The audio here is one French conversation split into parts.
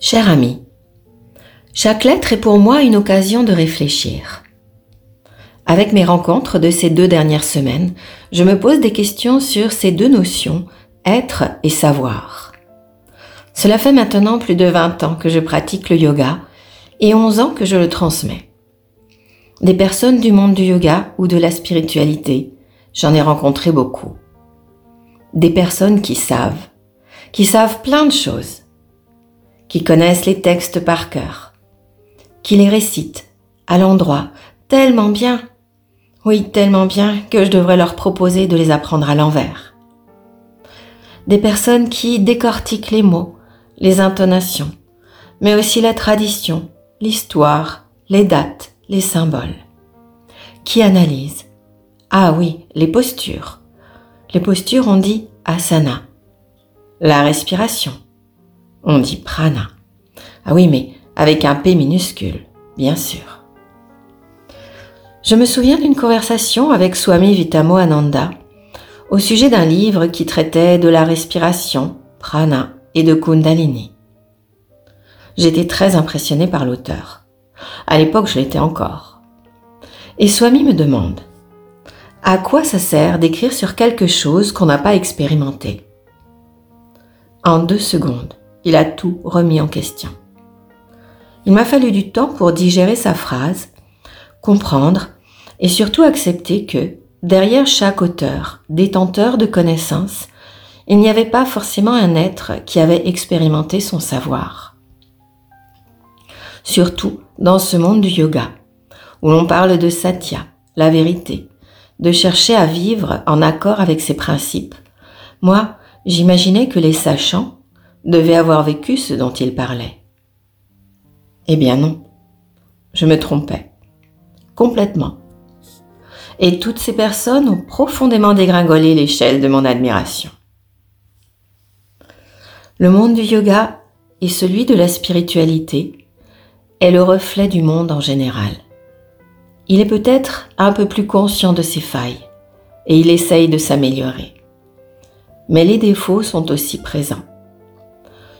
Cher ami, chaque lettre est pour moi une occasion de réfléchir. Avec mes rencontres de ces deux dernières semaines, je me pose des questions sur ces deux notions, être et savoir. Cela fait maintenant plus de 20 ans que je pratique le yoga et 11 ans que je le transmets. Des personnes du monde du yoga ou de la spiritualité, j'en ai rencontré beaucoup. Des personnes qui savent, qui savent plein de choses, qui connaissent les textes par cœur, qui les récitent à l'endroit tellement bien, oui tellement bien que je devrais leur proposer de les apprendre à l'envers. Des personnes qui décortiquent les mots, les intonations, mais aussi la tradition, l'histoire, les dates, les symboles. Qui analysent Ah oui, les postures. Les postures, on dit asana. La respiration. On dit prana. Ah oui, mais avec un P minuscule, bien sûr. Je me souviens d'une conversation avec Swami Vitamo Ananda au sujet d'un livre qui traitait de la respiration, prana, et de Kundalini. J'étais très impressionnée par l'auteur. À l'époque, je l'étais encore. Et Swami me demande À quoi ça sert d'écrire sur quelque chose qu'on n'a pas expérimenté? En deux secondes, il a tout remis en question. Il m'a fallu du temps pour digérer sa phrase, comprendre et surtout accepter que, derrière chaque auteur, détenteur de connaissances, il n'y avait pas forcément un être qui avait expérimenté son savoir. Surtout dans ce monde du yoga, où l'on parle de satya, la vérité, de chercher à vivre en accord avec ses principes, moi, j'imaginais que les sachants devaient avoir vécu ce dont ils parlaient. Eh bien non, je me trompais. Complètement. Et toutes ces personnes ont profondément dégringolé l'échelle de mon admiration. Le monde du yoga et celui de la spiritualité est le reflet du monde en général. Il est peut-être un peu plus conscient de ses failles et il essaye de s'améliorer. Mais les défauts sont aussi présents.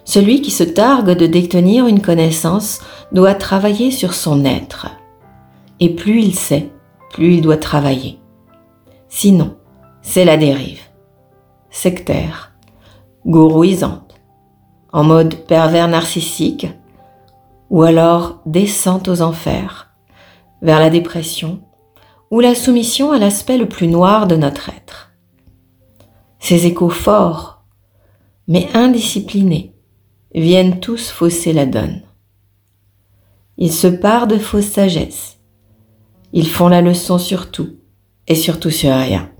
Celui qui se targue de détenir une connaissance doit travailler sur son être. Et plus il sait, plus il doit travailler. Sinon, c'est la dérive. Sectaire, gourouisante, en mode pervers narcissique, ou alors descente aux enfers, vers la dépression, ou la soumission à l'aspect le plus noir de notre être. Ces échos forts, mais indisciplinés, viennent tous fausser la donne. Ils se parent de fausse sagesse. Ils font la leçon sur tout, et surtout sur rien.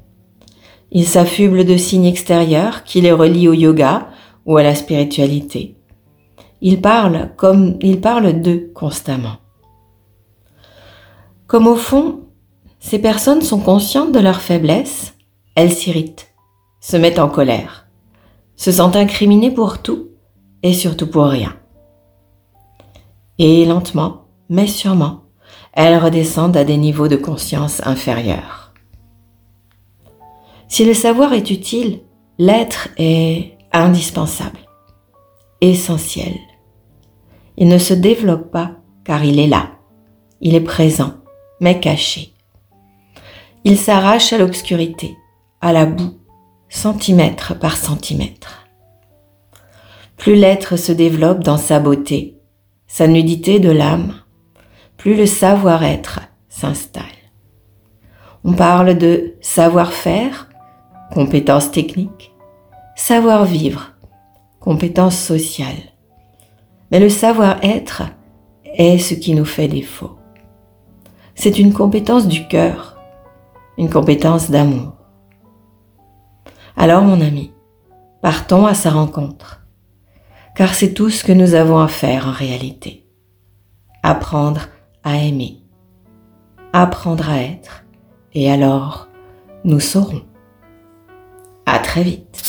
Ils s'affublent de signes extérieurs qui les relient au yoga ou à la spiritualité. Ils parlent comme ils parlent d'eux constamment. Comme au fond, ces personnes sont conscientes de leur faiblesse, elles s'irritent, se mettent en colère, se sentent incriminées pour tout et surtout pour rien. Et lentement, mais sûrement, elles redescendent à des niveaux de conscience inférieurs. Si le savoir est utile, l'être est indispensable, essentiel. Il ne se développe pas car il est là, il est présent, mais caché. Il s'arrache à l'obscurité, à la boue, centimètre par centimètre. Plus l'être se développe dans sa beauté, sa nudité de l'âme, plus le savoir-être s'installe. On parle de savoir-faire, compétences techniques, savoir-vivre, compétence sociale. Mais le savoir-être est ce qui nous fait défaut. C'est une compétence du cœur, une compétence d'amour. Alors mon ami, partons à sa rencontre, car c'est tout ce que nous avons à faire en réalité. Apprendre à aimer, apprendre à être, et alors nous saurons. À très vite.